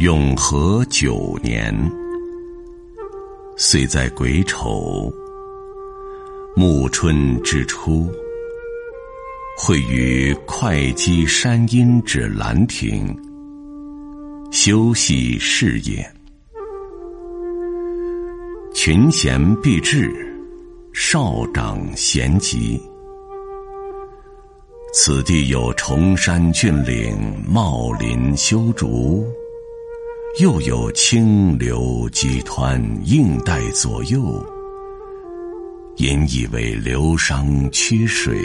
永和九年，岁在癸丑，暮春之初，会于会稽山阴之兰亭，修习事业。群贤毕至，少长咸集。此地有崇山峻岭，茂林修竹。又有清流激湍映带左右，引以为流觞曲水，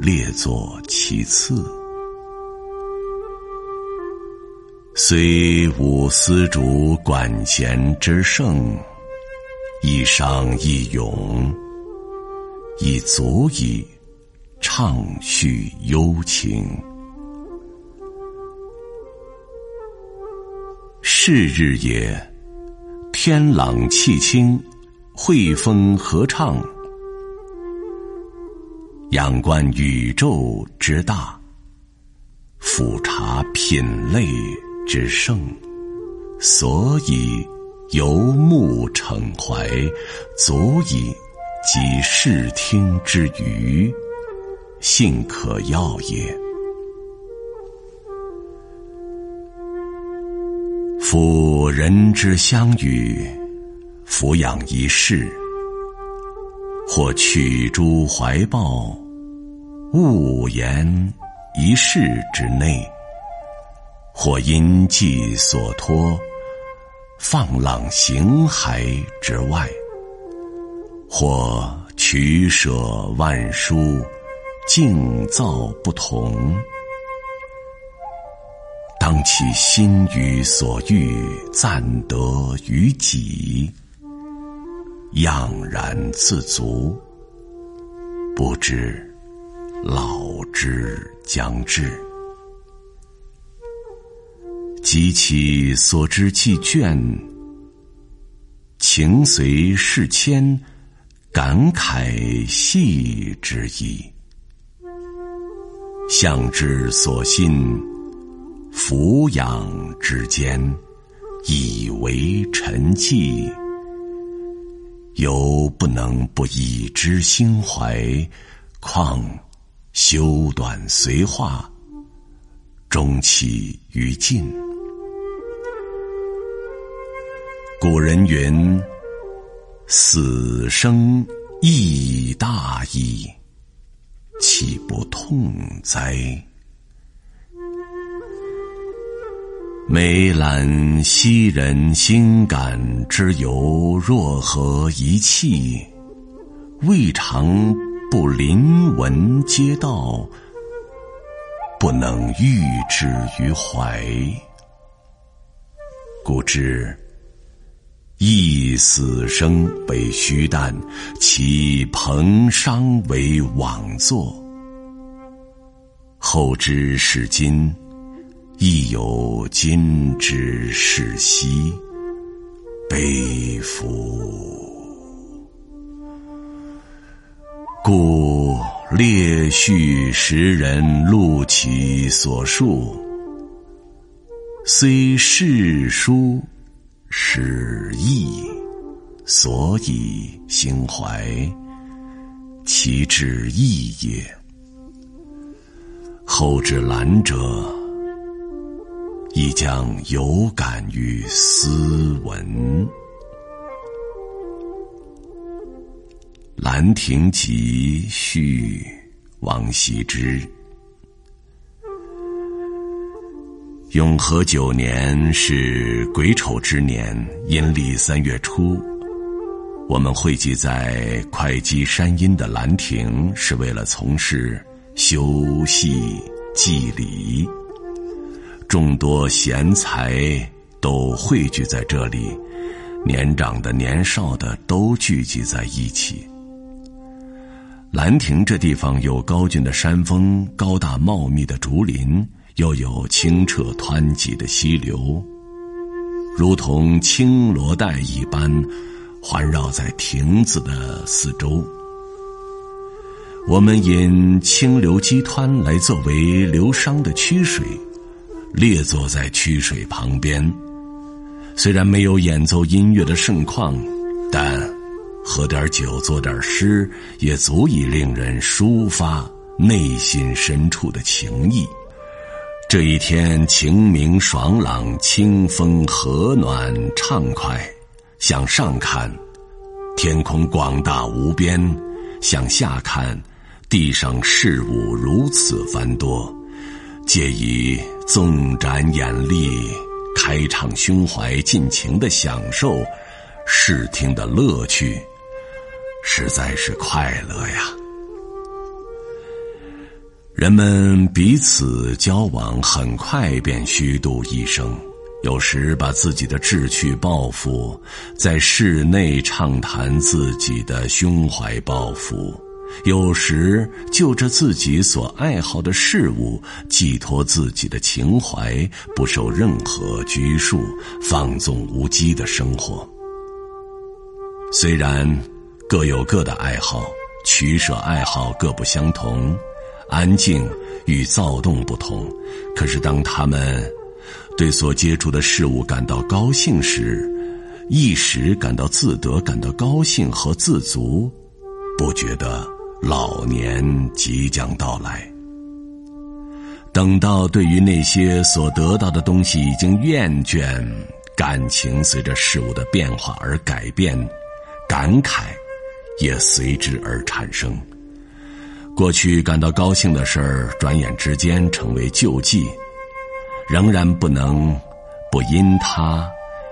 列作其次。虽无丝竹管弦之盛，一觞一咏，已足以畅叙幽情。是日也，天朗气清，惠风和畅，仰观宇宙之大，俯察品类之盛，所以游目骋怀，足以及视听之娱，幸可要也。夫人之相与，抚养一世，或取诸怀抱，勿言一室之内；或因寄所托，放浪形骸之外；或取舍万殊，静躁不同。当其心于所欲，暂得于己，怏然自足。不知老之将至，及其所知既倦，情随事迁，感慨系之矣。向之所信。俯仰之间，以为沉寂，犹不能不以之心怀。况修短随化，终起于尽。古人云：“死生亦大矣，岂不痛哉？”梅兰昔人心感之由若何一气？未尝不临文嗟悼，不能喻之于怀。故知一死生为虚诞，其彭殇为妄作。后知是今。亦有今之是兮，悲夫！故列叙时人录其所述，虽世书始异，所以心怀，其志异也。后之览者。亦将有感于斯文，《兰亭集序》王羲之。永和九年是癸丑之年，阴历三月初，我们汇集在会稽山阴的兰亭，是为了从事修习祭礼。众多贤才都汇聚在这里，年长的、年少的都聚集在一起。兰亭这地方有高峻的山峰、高大茂密的竹林，又有清澈湍急的溪流，如同青罗带一般环绕在亭子的四周。我们引清流激湍来作为流觞的曲水。列坐在曲水旁边。虽然没有演奏音乐的盛况，但喝点酒、作点诗，也足以令人抒发内心深处的情意。这一天，晴明爽朗，清风和暖，畅快。向上看，天空广大无边；向下看，地上事物如此繁多。借以纵展眼力。开敞胸怀，尽情的享受视听的乐趣，实在是快乐呀！人们彼此交往，很快便虚度一生。有时把自己的志趣抱负，在室内畅谈自己的胸怀抱负。有时就着自己所爱好的事物，寄托自己的情怀，不受任何拘束，放纵无羁的生活。虽然各有各的爱好，取舍爱好各不相同，安静与躁动不同，可是当他们对所接触的事物感到高兴时，一时感到自得，感到高兴和自足，不觉得。老年即将到来。等到对于那些所得到的东西已经厌倦，感情随着事物的变化而改变，感慨也随之而产生。过去感到高兴的事儿，转眼之间成为旧迹，仍然不能不因它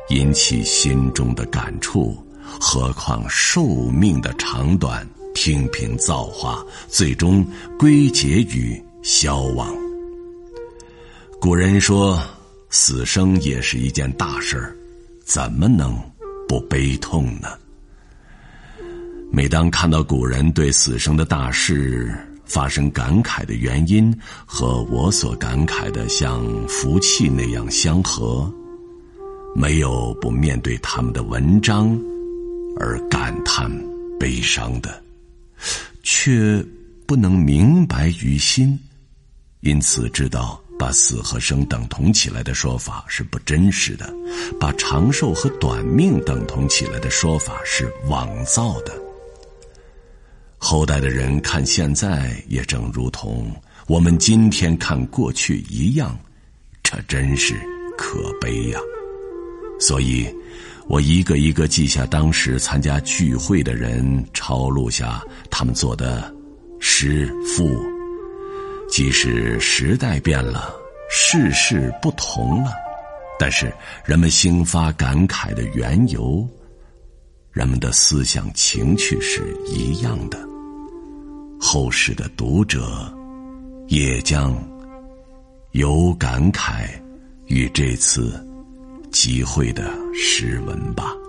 引起心中的感触。何况寿命的长短。听凭造化，最终归结于消亡。古人说，死生也是一件大事儿，怎么能不悲痛呢？每当看到古人对死生的大事发生感慨的原因，和我所感慨的像福气那样相合，没有不面对他们的文章而感叹悲伤的。却不能明白于心，因此知道把死和生等同起来的说法是不真实的，把长寿和短命等同起来的说法是妄造的。后代的人看现在，也正如同我们今天看过去一样，这真是可悲呀！所以。我一个一个记下当时参加聚会的人，抄录下他们做的诗赋。即使时代变了，世事不同了，但是人们兴发感慨的缘由，人们的思想情趣是一样的。后世的读者也将有感慨与这次。集会的诗文吧。